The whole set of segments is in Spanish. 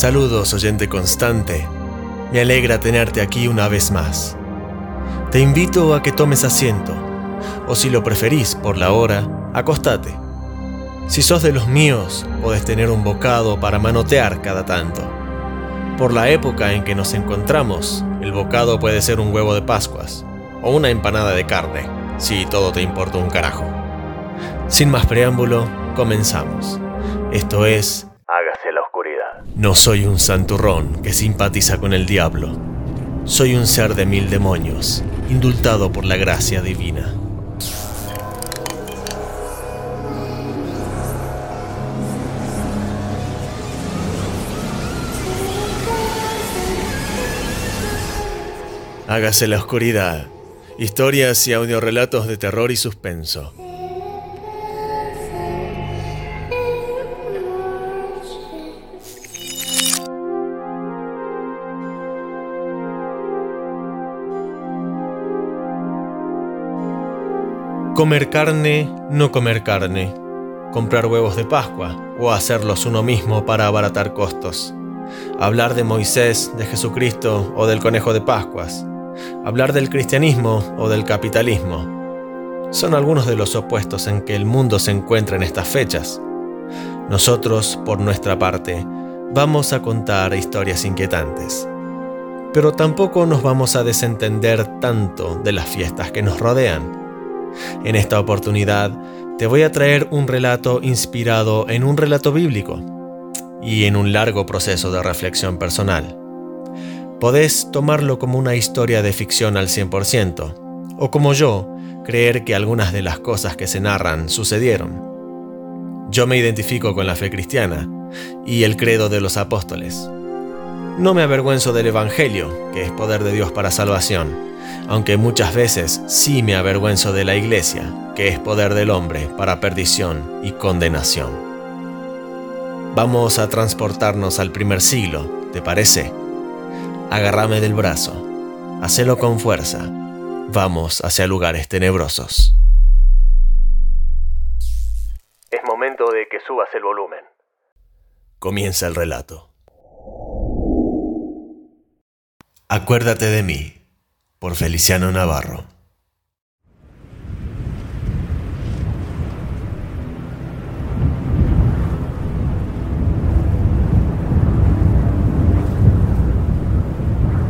Saludos, oyente constante. Me alegra tenerte aquí una vez más. Te invito a que tomes asiento, o si lo preferís por la hora, acostate. Si sos de los míos, podés tener un bocado para manotear cada tanto. Por la época en que nos encontramos, el bocado puede ser un huevo de Pascuas o una empanada de carne, si todo te importa un carajo. Sin más preámbulo, comenzamos. Esto es... No soy un santurrón que simpatiza con el diablo. Soy un ser de mil demonios, indultado por la gracia divina. Hágase la oscuridad. Historias y audiorelatos de terror y suspenso. Comer carne, no comer carne. Comprar huevos de Pascua o hacerlos uno mismo para abaratar costos. Hablar de Moisés, de Jesucristo o del conejo de Pascuas. Hablar del cristianismo o del capitalismo. Son algunos de los opuestos en que el mundo se encuentra en estas fechas. Nosotros, por nuestra parte, vamos a contar historias inquietantes. Pero tampoco nos vamos a desentender tanto de las fiestas que nos rodean. En esta oportunidad te voy a traer un relato inspirado en un relato bíblico y en un largo proceso de reflexión personal. Podés tomarlo como una historia de ficción al 100%, o como yo, creer que algunas de las cosas que se narran sucedieron. Yo me identifico con la fe cristiana y el credo de los apóstoles. No me avergüenzo del Evangelio, que es poder de Dios para salvación aunque muchas veces sí me avergüenzo de la iglesia, que es poder del hombre para perdición y condenación. Vamos a transportarnos al primer siglo, ¿te parece? Agárrame del brazo, hacelo con fuerza, vamos hacia lugares tenebrosos. Es momento de que subas el volumen. Comienza el relato. Acuérdate de mí por Feliciano Navarro.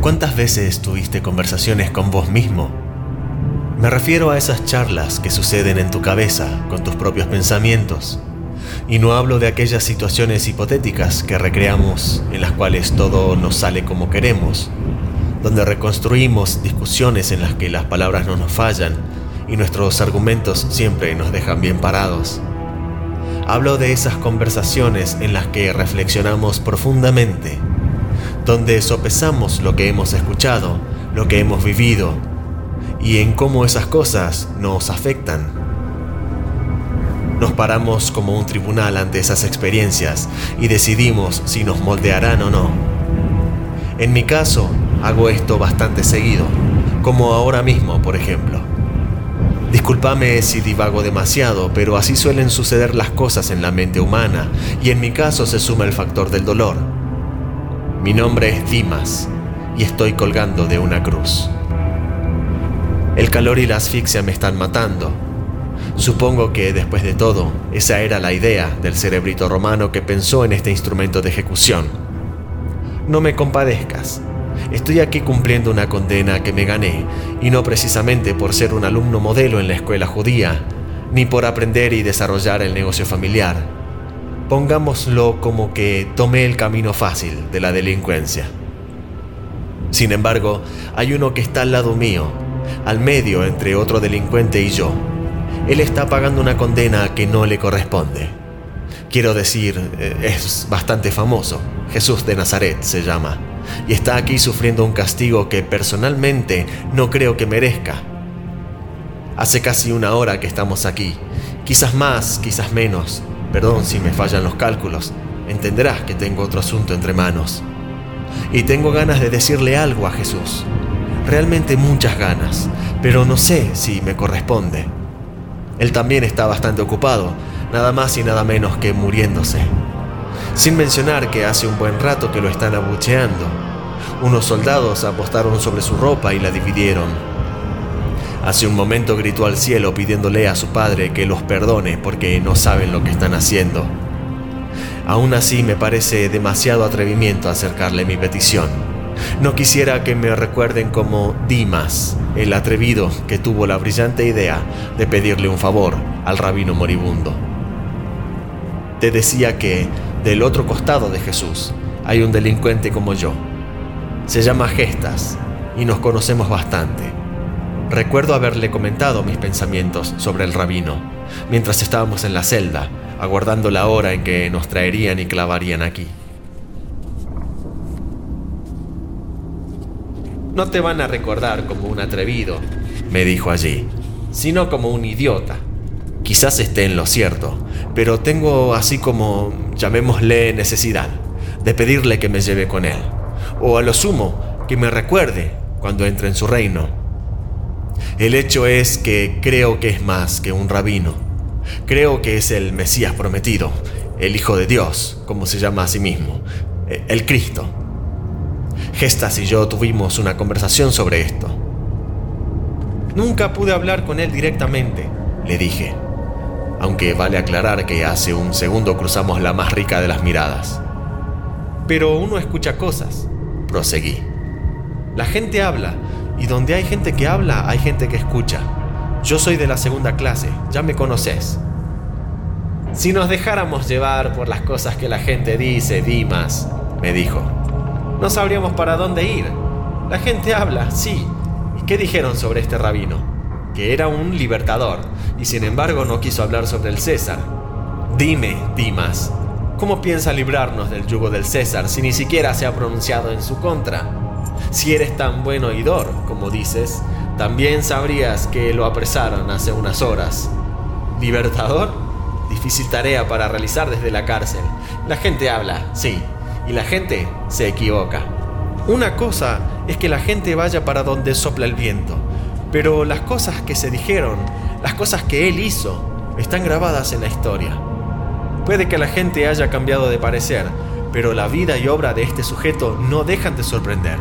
¿Cuántas veces tuviste conversaciones con vos mismo? Me refiero a esas charlas que suceden en tu cabeza con tus propios pensamientos. Y no hablo de aquellas situaciones hipotéticas que recreamos en las cuales todo nos sale como queremos, donde reconstruimos discusiones en las que las palabras no nos fallan y nuestros argumentos siempre nos dejan bien parados. Hablo de esas conversaciones en las que reflexionamos profundamente, donde sopesamos lo que hemos escuchado, lo que hemos vivido y en cómo esas cosas nos afectan. Nos paramos como un tribunal ante esas experiencias y decidimos si nos moldearán o no. En mi caso, Hago esto bastante seguido, como ahora mismo, por ejemplo. Discúlpame si divago demasiado, pero así suelen suceder las cosas en la mente humana, y en mi caso se suma el factor del dolor. Mi nombre es Dimas, y estoy colgando de una cruz. El calor y la asfixia me están matando. Supongo que, después de todo, esa era la idea del cerebrito romano que pensó en este instrumento de ejecución. No me compadezcas, Estoy aquí cumpliendo una condena que me gané, y no precisamente por ser un alumno modelo en la escuela judía, ni por aprender y desarrollar el negocio familiar. Pongámoslo como que tomé el camino fácil de la delincuencia. Sin embargo, hay uno que está al lado mío, al medio entre otro delincuente y yo. Él está pagando una condena que no le corresponde. Quiero decir, eh, es bastante famoso. Jesús de Nazaret se llama y está aquí sufriendo un castigo que personalmente no creo que merezca. Hace casi una hora que estamos aquí, quizás más, quizás menos, perdón si me fallan los cálculos, entenderás que tengo otro asunto entre manos. Y tengo ganas de decirle algo a Jesús, realmente muchas ganas, pero no sé si me corresponde. Él también está bastante ocupado, nada más y nada menos que muriéndose. Sin mencionar que hace un buen rato que lo están abucheando. Unos soldados apostaron sobre su ropa y la dividieron. Hace un momento gritó al cielo pidiéndole a su padre que los perdone porque no saben lo que están haciendo. Aún así me parece demasiado atrevimiento acercarle mi petición. No quisiera que me recuerden como Dimas, el atrevido que tuvo la brillante idea de pedirle un favor al rabino moribundo. Te decía que del otro costado de Jesús hay un delincuente como yo. Se llama Gestas y nos conocemos bastante. Recuerdo haberle comentado mis pensamientos sobre el rabino mientras estábamos en la celda aguardando la hora en que nos traerían y clavarían aquí. No te van a recordar como un atrevido, me dijo allí, sino como un idiota. Quizás esté en lo cierto, pero tengo así como, llamémosle, necesidad de pedirle que me lleve con él, o a lo sumo, que me recuerde cuando entre en su reino. El hecho es que creo que es más que un rabino Creo que es el Mesías prometido, el Hijo de Dios, como se llama a sí mismo, e, el Cristo. Gestas y yo tuvimos una conversación sobre esto. Nunca pude hablar con él directamente, le dije, aunque vale aclarar que hace un segundo cruzamos la más rica de las miradas. Pero uno escucha cosas, proseguí. La gente habla, y donde hay gente que habla, hay gente que escucha. Yo soy de la segunda clase, ya me conoces. Si nos dejáramos llevar por las cosas que la gente dice, Dimas, me dijo, no sabríamos para dónde ir. La gente habla, sí. ¿Y qué dijeron sobre este rabino? Que era un libertador, y sin embargo no quiso hablar sobre el César. Dime, Dimas, ¿cómo piensa librarnos del yugo del César si ni siquiera se ha pronunciado en su contra? Si eres tan buen oidor, como dices, también sabrías que lo apresaron hace unas horas. ¿Libertador? Difícil tarea para realizar desde la cárcel. La gente habla, sí, y la gente se equivoca. Una cosa es que la gente vaya para donde sopla el viento, pero las cosas que se dijeron, las cosas que él hizo, están grabadas en la historia. Puede que la gente haya cambiado de parecer, pero la vida y obra de este sujeto no dejan de sorprender.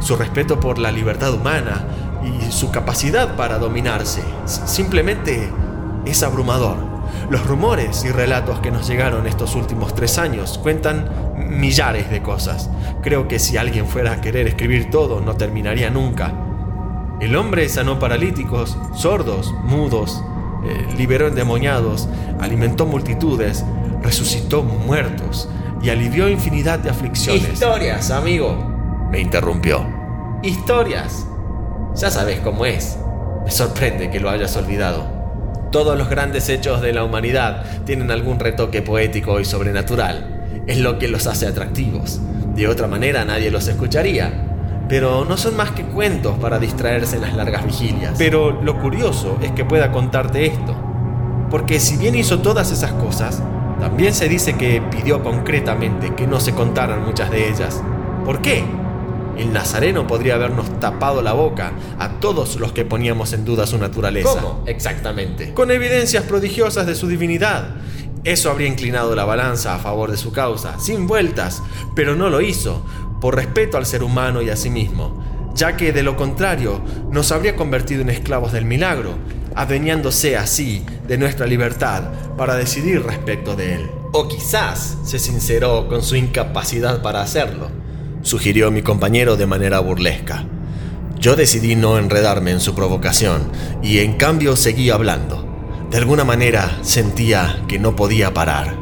Su respeto por la libertad humana, y su capacidad para dominarse simplemente es abrumador. Los rumores y relatos que nos llegaron estos últimos tres años cuentan millares de cosas. Creo que si alguien fuera a querer escribir todo no terminaría nunca. El hombre sanó paralíticos, sordos, mudos, eh, liberó endemoniados, alimentó multitudes, resucitó muertos y alivió infinidad de aflicciones. Historias, amigo, me interrumpió. Historias. Ya sabes cómo es. Me sorprende que lo hayas olvidado. Todos los grandes hechos de la humanidad tienen algún retoque poético y sobrenatural. Es lo que los hace atractivos. De otra manera nadie los escucharía. Pero no son más que cuentos para distraerse en las largas vigilias. Pero lo curioso es que pueda contarte esto. Porque si bien hizo todas esas cosas, también se dice que pidió concretamente que no se contaran muchas de ellas. ¿Por qué? El Nazareno podría habernos tapado la boca a todos los que poníamos en duda su naturaleza. ¿Cómo? Exactamente. Con evidencias prodigiosas de su divinidad. Eso habría inclinado la balanza a favor de su causa, sin vueltas, pero no lo hizo, por respeto al ser humano y a sí mismo, ya que de lo contrario nos habría convertido en esclavos del milagro, adueñándose así de nuestra libertad para decidir respecto de él. O quizás se sinceró con su incapacidad para hacerlo sugirió mi compañero de manera burlesca. Yo decidí no enredarme en su provocación y en cambio seguí hablando. De alguna manera sentía que no podía parar.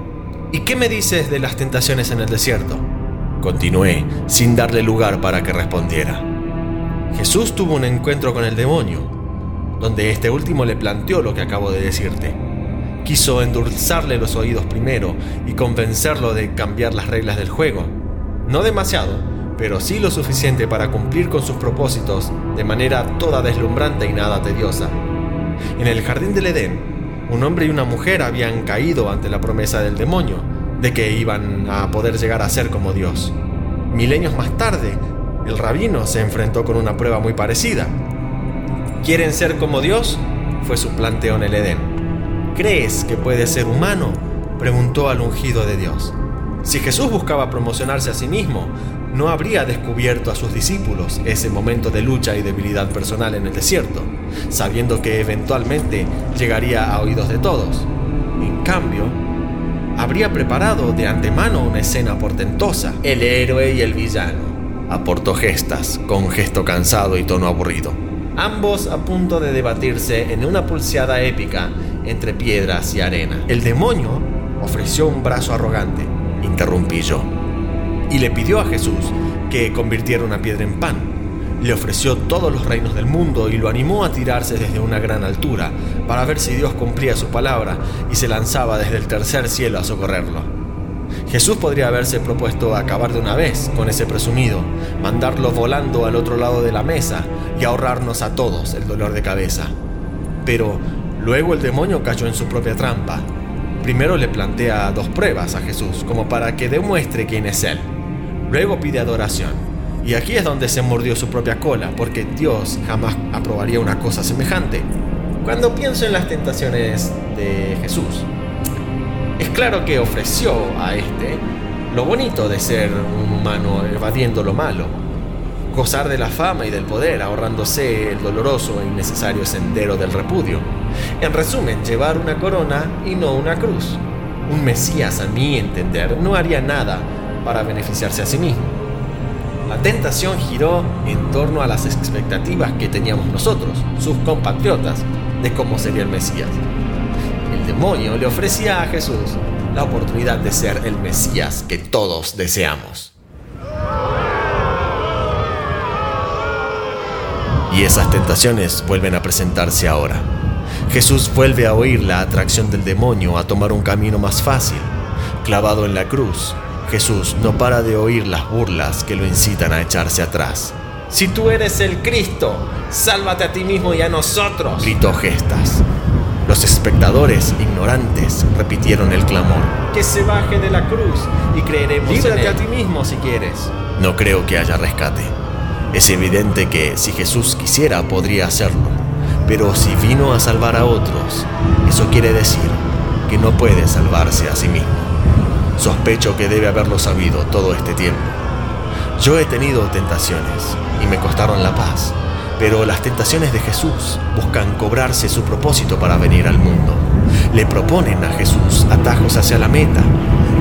¿Y qué me dices de las tentaciones en el desierto? Continué, sin darle lugar para que respondiera. Jesús tuvo un encuentro con el demonio, donde este último le planteó lo que acabo de decirte. Quiso endulzarle los oídos primero y convencerlo de cambiar las reglas del juego. No demasiado, pero sí lo suficiente para cumplir con sus propósitos de manera toda deslumbrante y nada tediosa. En el jardín del Edén, un hombre y una mujer habían caído ante la promesa del demonio de que iban a poder llegar a ser como Dios. Milenios más tarde, el rabino se enfrentó con una prueba muy parecida. ¿Quieren ser como Dios? fue su planteo en el Edén. ¿Crees que puede ser humano? preguntó al ungido de Dios. Si Jesús buscaba promocionarse a sí mismo, no habría descubierto a sus discípulos ese momento de lucha y debilidad personal en el desierto, sabiendo que eventualmente llegaría a oídos de todos. En cambio, habría preparado de antemano una escena portentosa, el héroe y el villano. Aportó gestas, con gesto cansado y tono aburrido, ambos a punto de debatirse en una pulseada épica entre piedras y arena. El demonio ofreció un brazo arrogante, interrumpí yo y le pidió a Jesús que convirtiera una piedra en pan. Le ofreció todos los reinos del mundo y lo animó a tirarse desde una gran altura para ver si Dios cumplía su palabra y se lanzaba desde el tercer cielo a socorrerlo. Jesús podría haberse propuesto acabar de una vez con ese presumido, mandarlo volando al otro lado de la mesa y ahorrarnos a todos el dolor de cabeza. Pero luego el demonio cayó en su propia trampa. Primero le plantea dos pruebas a Jesús como para que demuestre quién es Él. Luego pide adoración. Y aquí es donde se mordió su propia cola, porque Dios jamás aprobaría una cosa semejante. Cuando pienso en las tentaciones de Jesús, es claro que ofreció a este lo bonito de ser un humano evadiendo lo malo, gozar de la fama y del poder, ahorrándose el doloroso e innecesario sendero del repudio. En resumen, llevar una corona y no una cruz. Un Mesías, a mi entender, no haría nada para beneficiarse a sí mismo. La tentación giró en torno a las expectativas que teníamos nosotros, sus compatriotas, de cómo sería el Mesías. El demonio le ofrecía a Jesús la oportunidad de ser el Mesías que todos deseamos. Y esas tentaciones vuelven a presentarse ahora. Jesús vuelve a oír la atracción del demonio a tomar un camino más fácil. Clavado en la cruz, Jesús no para de oír las burlas que lo incitan a echarse atrás. Si tú eres el Cristo, sálvate a ti mismo y a nosotros, gritó Gestas. Los espectadores, ignorantes, repitieron el clamor. Que se baje de la cruz y creeremos Líbrate a ti mismo si quieres. No creo que haya rescate. Es evidente que si Jesús quisiera podría hacerlo, pero si vino a salvar a otros, eso quiere decir que no puede salvarse a sí mismo. Sospecho que debe haberlo sabido todo este tiempo. Yo he tenido tentaciones y me costaron la paz, pero las tentaciones de Jesús buscan cobrarse su propósito para venir al mundo. Le proponen a Jesús atajos hacia la meta,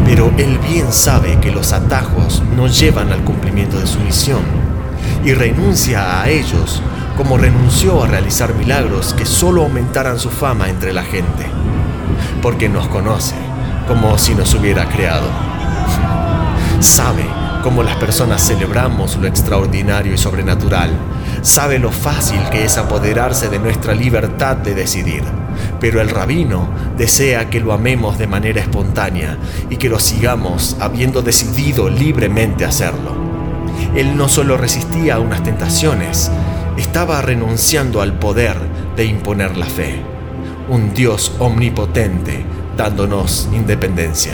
pero él bien sabe que los atajos no llevan al cumplimiento de su misión y renuncia a ellos como renunció a realizar milagros que solo aumentaran su fama entre la gente, porque nos conoce como si nos hubiera creado. Sabe cómo las personas celebramos lo extraordinario y sobrenatural. Sabe lo fácil que es apoderarse de nuestra libertad de decidir. Pero el rabino desea que lo amemos de manera espontánea y que lo sigamos habiendo decidido libremente hacerlo. Él no solo resistía a unas tentaciones, estaba renunciando al poder de imponer la fe. Un Dios omnipotente dándonos independencia.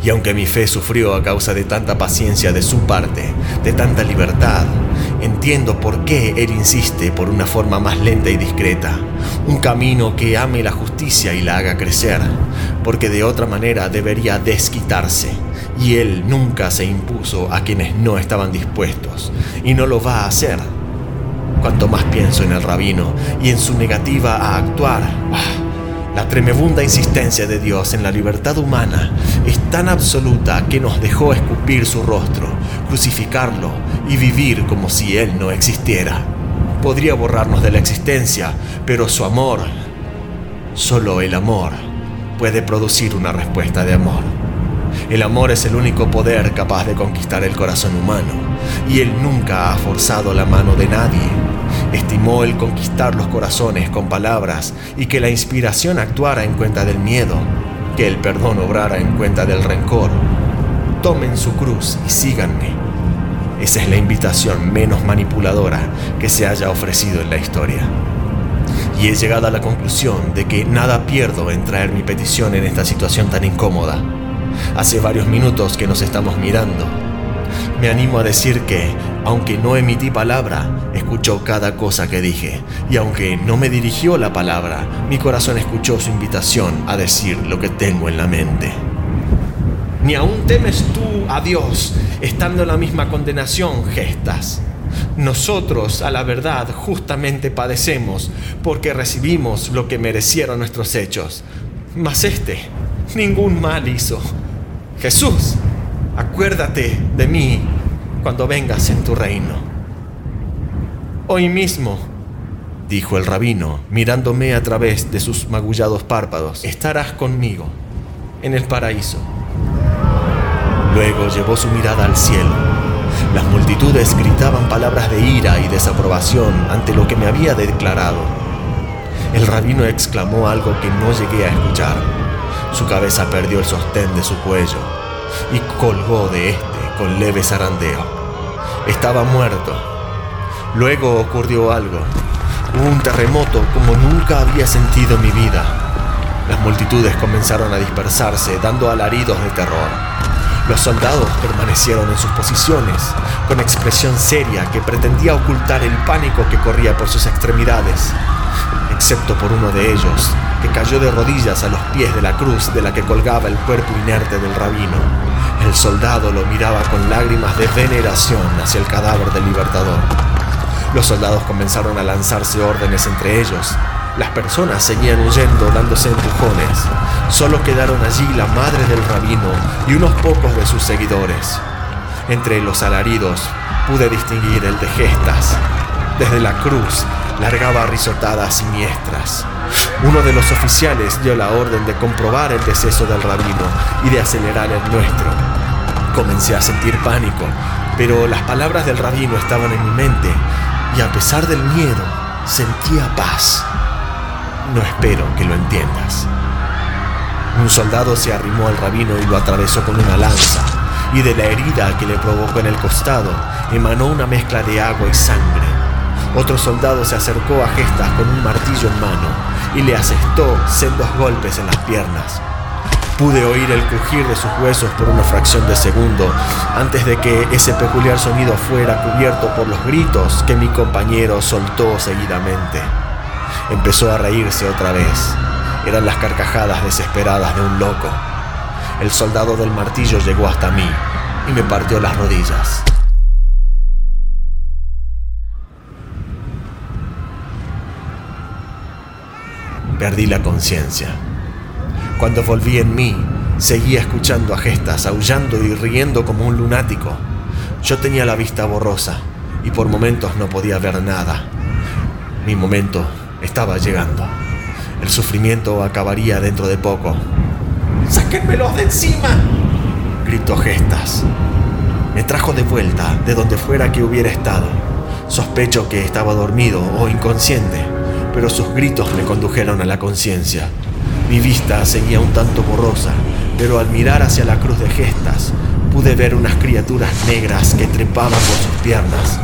Y aunque mi fe sufrió a causa de tanta paciencia de su parte, de tanta libertad, entiendo por qué Él insiste por una forma más lenta y discreta, un camino que ame la justicia y la haga crecer, porque de otra manera debería desquitarse, y Él nunca se impuso a quienes no estaban dispuestos, y no lo va a hacer. Cuanto más pienso en el rabino y en su negativa a actuar, ah, la tremebunda insistencia de Dios en la libertad humana es tan absoluta que nos dejó escupir su rostro, crucificarlo y vivir como si Él no existiera. Podría borrarnos de la existencia, pero su amor, solo el amor, puede producir una respuesta de amor. El amor es el único poder capaz de conquistar el corazón humano, y Él nunca ha forzado la mano de nadie Estimó el conquistar los corazones con palabras y que la inspiración actuara en cuenta del miedo, que el perdón obrara en cuenta del rencor. Tomen su cruz y síganme. Esa es la invitación menos manipuladora que se haya ofrecido en la historia. Y he llegado a la conclusión de que nada pierdo en traer mi petición en esta situación tan incómoda. Hace varios minutos que nos estamos mirando me animo a decir que, aunque no emití palabra, escuchó cada cosa que dije, y aunque no me dirigió la palabra, mi corazón escuchó su invitación a decir lo que tengo en la mente. Ni aún temes tú a Dios, estando en la misma condenación, gestas. Nosotros, a la verdad, justamente padecemos, porque recibimos lo que merecieron nuestros hechos. Mas este, ningún mal hizo. Jesús, acuérdate de mí cuando vengas en tu reino. Hoy mismo, dijo el rabino, mirándome a través de sus magullados párpados, estarás conmigo en el paraíso. Luego llevó su mirada al cielo. Las multitudes gritaban palabras de ira y desaprobación ante lo que me había declarado. El rabino exclamó algo que no llegué a escuchar. Su cabeza perdió el sostén de su cuello y colgó de este con leve zarandeo. Estaba muerto. Luego ocurrió algo. Hubo un terremoto como nunca había sentido en mi vida. Las multitudes comenzaron a dispersarse, dando alaridos de terror. Los soldados permanecieron en sus posiciones, con expresión seria que pretendía ocultar el pánico que corría por sus extremidades, excepto por uno de ellos, que cayó de rodillas a los pies de la cruz de la que colgaba el cuerpo inerte del rabino. El soldado lo miraba con lágrimas de veneración hacia el cadáver del libertador. Los soldados comenzaron a lanzarse órdenes entre ellos. Las personas seguían huyendo dándose empujones. Solo quedaron allí la madre del rabino y unos pocos de sus seguidores. Entre los alaridos pude distinguir el de gestas. Desde la cruz largaba risotadas siniestras. Uno de los oficiales dio la orden de comprobar el deceso del rabino y de acelerar el nuestro. Comencé a sentir pánico, pero las palabras del rabino estaban en mi mente y a pesar del miedo sentía paz. No espero que lo entiendas. Un soldado se arrimó al rabino y lo atravesó con una lanza, y de la herida que le provocó en el costado emanó una mezcla de agua y sangre. Otro soldado se acercó a Gestas con un martillo en mano y le asestó sendos golpes en las piernas. Pude oír el crujir de sus huesos por una fracción de segundo antes de que ese peculiar sonido fuera cubierto por los gritos que mi compañero soltó seguidamente. Empezó a reírse otra vez. Eran las carcajadas desesperadas de un loco. El soldado del martillo llegó hasta mí y me partió las rodillas. Perdí la conciencia. Cuando volví en mí, seguía escuchando a gestas, aullando y riendo como un lunático. Yo tenía la vista borrosa y por momentos no podía ver nada. Mi momento estaba llegando. El sufrimiento acabaría dentro de poco. ¡Sáquenmelos de encima! gritó Gestas. Me trajo de vuelta de donde fuera que hubiera estado. Sospecho que estaba dormido o inconsciente, pero sus gritos me condujeron a la conciencia. Mi vista seguía un tanto borrosa, pero al mirar hacia la cruz de Gestas, pude ver unas criaturas negras que trepaban por sus piernas.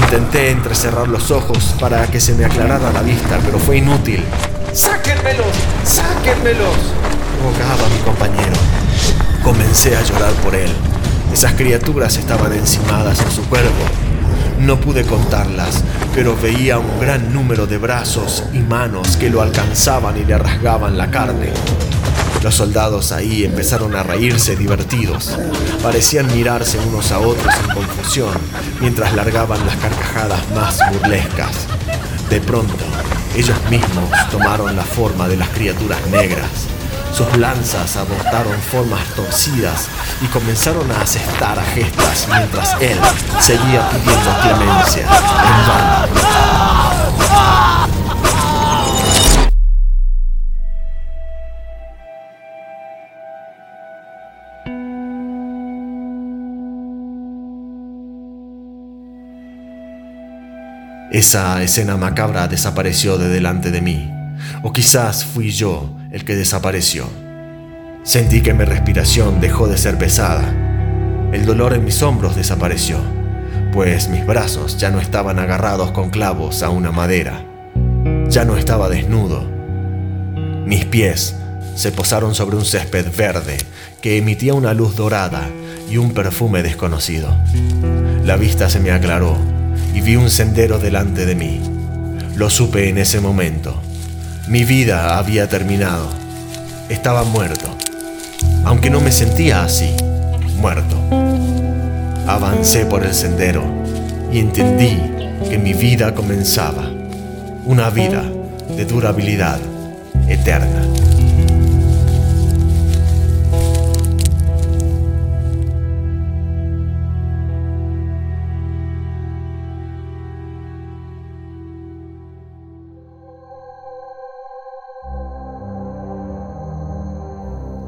Intenté entrecerrar los ojos para que se me aclarara la vista, pero fue inútil. ¡Sáquenmelos! ¡Sáquenmelos! rogaba mi compañero. Comencé a llorar por él. Esas criaturas estaban encimadas en su cuerpo. No pude contarlas, pero veía un gran número de brazos y manos que lo alcanzaban y le rasgaban la carne. Los soldados ahí empezaron a reírse divertidos. Parecían mirarse unos a otros en confusión mientras largaban las carcajadas más burlescas. De pronto, ellos mismos tomaron la forma de las criaturas negras. Sus lanzas adoptaron formas torcidas y comenzaron a asestar a gestas mientras él seguía pidiendo clemencia en. Esa escena macabra desapareció de delante de mí, o quizás fui yo el que desapareció. Sentí que mi respiración dejó de ser pesada. El dolor en mis hombros desapareció, pues mis brazos ya no estaban agarrados con clavos a una madera. Ya no estaba desnudo. Mis pies se posaron sobre un césped verde que emitía una luz dorada y un perfume desconocido. La vista se me aclaró y vi un sendero delante de mí. Lo supe en ese momento. Mi vida había terminado. Estaba muerto. aunque no me sentía así, muerto. Avancé por el sendero y entendí que mi vida comenzaba, una vida de durabilidad eterna.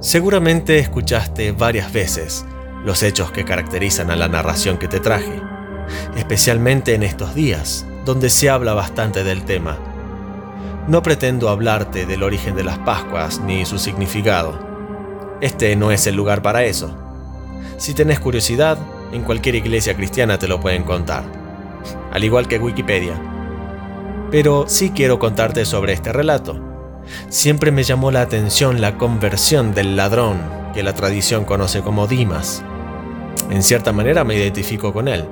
Seguramente escuchaste varias veces los hechos que caracterizan a la narración que te traje, especialmente en estos días, donde se habla bastante del tema. No pretendo hablarte del origen de las Pascuas ni su significado. Este no es el lugar para eso. Si tenés curiosidad, en cualquier iglesia cristiana te lo pueden contar, al igual que Wikipedia. Pero sí quiero contarte sobre este relato Siempre me llamó la atención la conversión del ladrón, que la tradición conoce como Dimas. En cierta manera me identifico con él.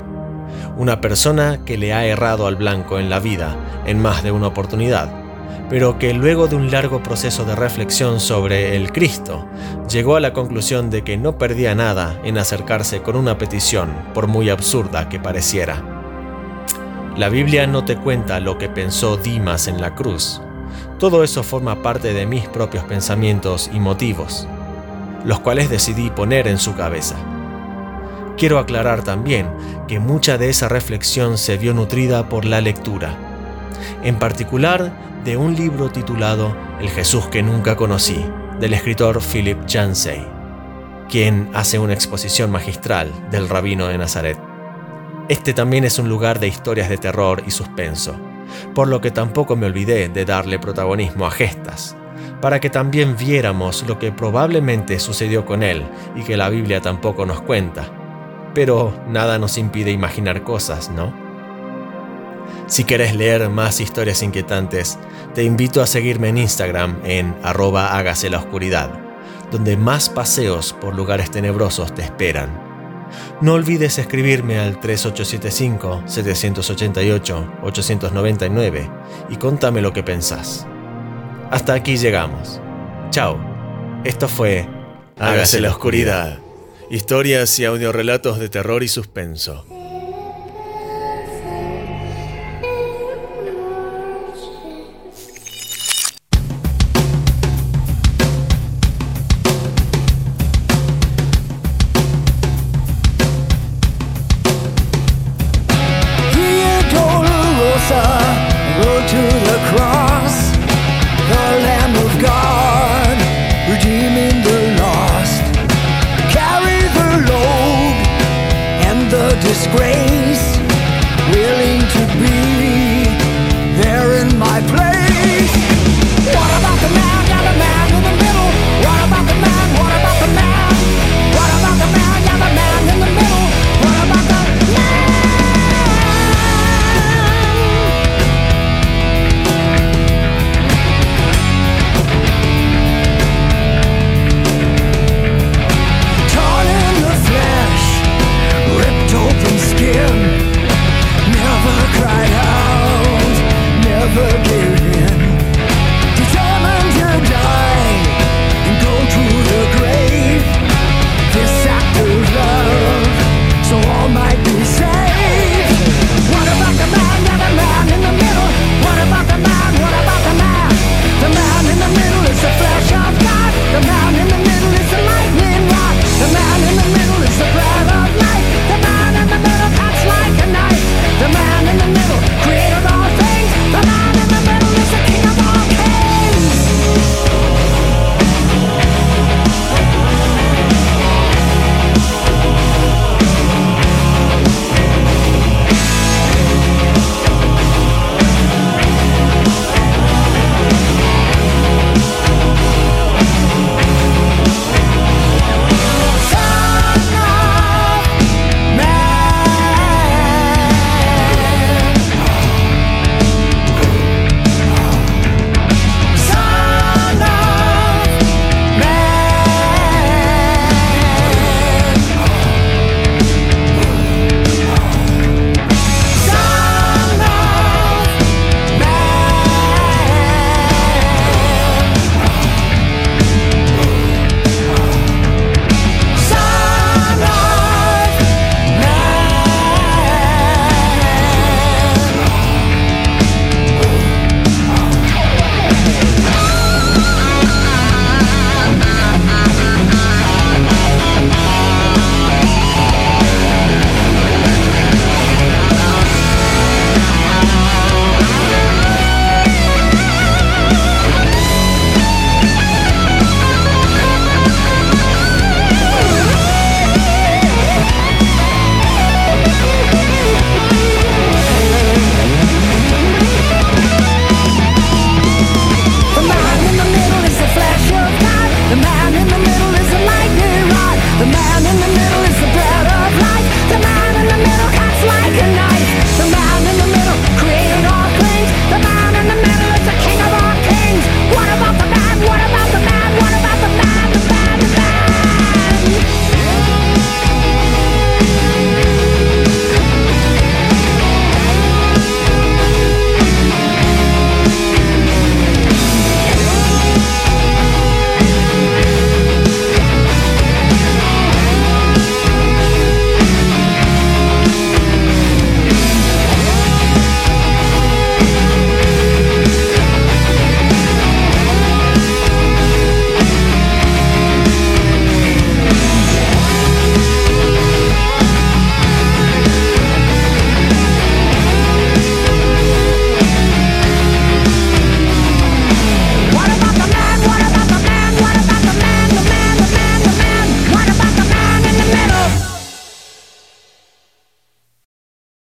Una persona que le ha errado al blanco en la vida en más de una oportunidad, pero que luego de un largo proceso de reflexión sobre el Cristo, llegó a la conclusión de que no perdía nada en acercarse con una petición, por muy absurda que pareciera. La Biblia no te cuenta lo que pensó Dimas en la cruz, todo eso forma parte de mis propios pensamientos y motivos, los cuales decidí poner en su cabeza. Quiero aclarar también que mucha de esa reflexión se vio nutrida por la lectura, en particular de un libro titulado El Jesús que nunca conocí, del escritor Philip Yancey, quien hace una exposición magistral del rabino de Nazaret. Este también es un lugar de historias de terror y suspenso, por lo que tampoco me olvidé de darle protagonismo a Gestas, para que también viéramos lo que probablemente sucedió con él y que la Biblia tampoco nos cuenta. Pero nada nos impide imaginar cosas, ¿no? Si querés leer más historias inquietantes, te invito a seguirme en Instagram en arroba hágase la oscuridad, donde más paseos por lugares tenebrosos te esperan no olvides escribirme al 3885-788-899 y contame lo que pensás. Hasta aquí llegamos. Chao. Esto fue Hágase la oscuridad. Historias y audiorelatos de terror y suspenso.